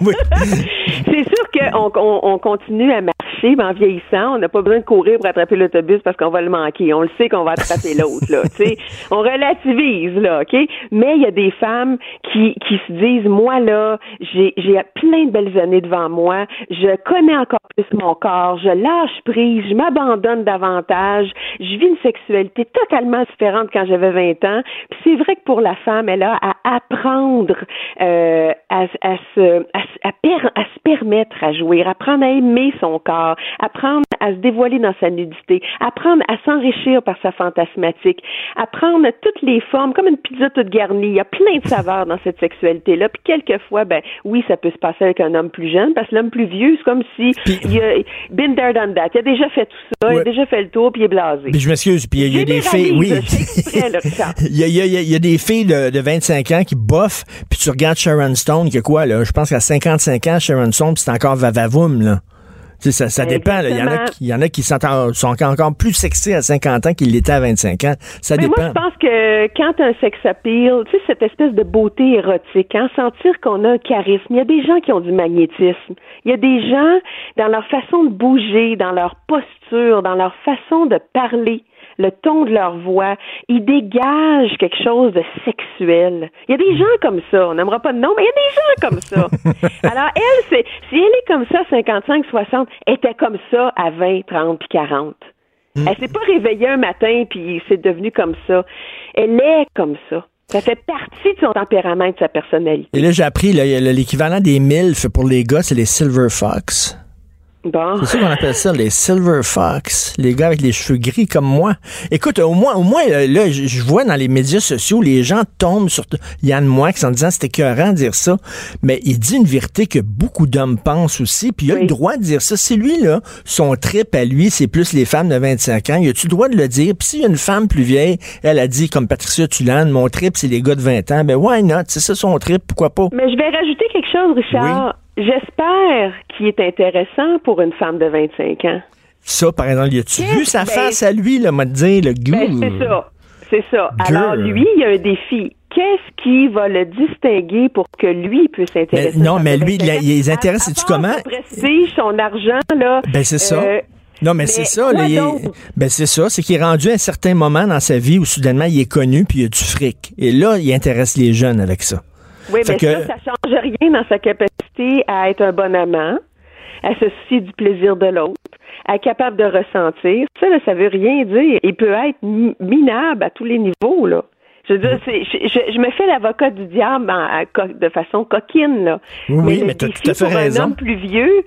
Oui. c'est sûr qu'on on, on continue à marcher, mais en vieillissant, on n'a pas besoin de courir pour attraper l'autobus parce qu'on va le manquer. On le sait qu'on va attraper l'autre, là. Tu sais, on relativise, là, OK? Mais il y a des femmes qui, qui se disent, moi, là, j'ai j'ai plein de belles années devant moi, je connais encore plus mon corps, je lâche prise, je m'abandonne davantage, je vis une sexualité totalement différente quand j'avais 20 ans. Puis c'est vrai que pour la femme, elle a à apprendre euh, à, à, se, à, se- à per- à se permettre à jouir, apprendre à aimer son corps, apprendre à se dévoiler dans sa nudité, apprendre à s'enrichir par sa fantasmatique, apprendre toutes les formes, comme une pizza toute garnie. Il y a plein de saveurs dans cette sexualité-là. Puis quelquefois, ben oui, ça peut se passer avec un homme plus jeune, parce que l'homme plus vieux, c'est comme si il a been there, done that. Il a déjà fait tout ça, il a déjà fait le tour, puis il est blasé. Puis je m'excuse, puis il y a, des filles, oui. il, y a, des filles de, de 25 ans qui boffent, puis tu regardes Sharon Stone, qui a quoi, là? Je pense qu'à 55 ans, Sharon Stone, c'est encore vavavoum, là. ça, ça dépend. Il y, en a, il y en a qui sont, sont encore plus sexy à 50 ans qu'ils l'étaient à 25 ans. Ça Mais dépend. Moi, je pense que quand un sex appeal, tu sais, cette espèce de beauté érotique, hein, sentir qu'on a un charisme, il y a des gens qui ont du magnétisme. Il y a des gens, dans leur façon de bouger, dans leur posture, dans leur façon de parler, le ton de leur voix, ils dégagent quelque chose de sexuel. Il y a des gens comme ça, on n'aimera pas de nom, mais il y a des gens comme ça. Alors elle, c'est si elle est comme ça 55, 60, elle était comme ça à 20, 30 puis 40. Elle s'est pas réveillée un matin puis c'est devenu comme ça. Elle est comme ça. Ça fait partie de son tempérament et de sa personnalité. Et là, j'ai appris l'équivalent des MILF pour les gars, c'est les Silver Fox. Bon. C'est ça qu'on appelle ça, les Silver Fox, les gars avec les cheveux gris comme moi. Écoute, au moins, au moins là, je vois dans les médias sociaux, les gens tombent sur Yann Moix en disant c'était écœurant de dire ça, mais il dit une vérité que beaucoup d'hommes pensent aussi, puis il a le droit de dire ça. C'est lui, là, son trip à lui, c'est plus les femmes de 25 ans. Il a-tu le droit de le dire? Puis s'il y a une femme plus vieille, elle a dit, comme Patricia Tulane, mon trip, c'est les gars de 20 ans, ben why not? C'est ça son trip, pourquoi pas? Mais je vais rajouter quelque chose, Richard. J'espère qu'il est intéressant pour une femme de 25 ans. Ça, par exemple, y a-tu vu sa face à lui, le m'a dit, le? Ben, c'est ça. C'est ça. Alors, lui, il y a un défi. Qu'est-ce qui va le distinguer pour que lui puisse s'intéresser? Non, mais lui, il, les intéresse, c'est-tu comment? Son prestige, son argent, là. Ben, c'est ça. Euh, non, mais, c'est ça. Les, ben c'est ça, c'est qu'il est rendu à un certain moment dans sa vie où soudainement il est connu puis il a du fric. Et là, il intéresse les jeunes avec ça. Oui, mais ça, ça change rien dans sa capacité à être un bon amant, à se soucier du plaisir de l'autre, à être capable de ressentir. Ça, là, ça veut rien dire. Il peut être minable à tous les niveaux, là. Je veux dire, je, je, me fais l'avocat du diable de façon coquine, là. Oui, mais, tu as tout à fait raison. un homme plus vieux,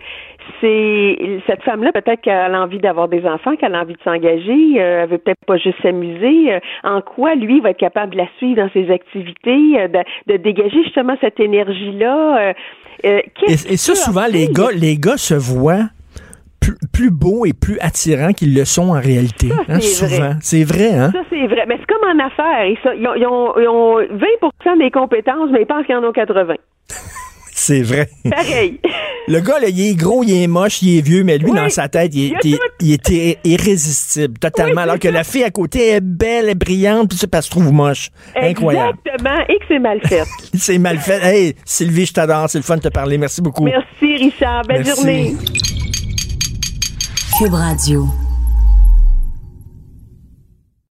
c'est cette femme-là peut-être qu'elle a envie d'avoir des enfants, qu'elle a envie de s'engager, euh, elle veut peut-être pas juste s'amuser. Euh, en quoi lui va être capable de la suivre dans ses activités, euh, de, dégager justement cette énergie-là? et, et ça, souvent, les gars, les gars se voient plus, beaux et plus attirants qu'ils le sont en réalité. Ça, hein, souvent. C'est vrai, hein? Ça, c'est vrai. Mais c'est comme en affaires. Ils, ont, ils, ont, ils ont 20 des compétences, mais ils pensent qu'ils en ont 80. C'est vrai. Pareil. Le gars, là, il est gros, il est moche, il est vieux, mais lui, dans sa tête, il, il, était irrésistible, totalement. alors que la fille à côté est belle, est brillante, puis ça, elle se trouve moche. Incroyable. Exactement, et que c'est mal fait. c'est mal fait. Hey, Sylvie, je t'adore, c'est le fun de te parler. Merci beaucoup. Merci, Richard. Belle journée. Cube Radio.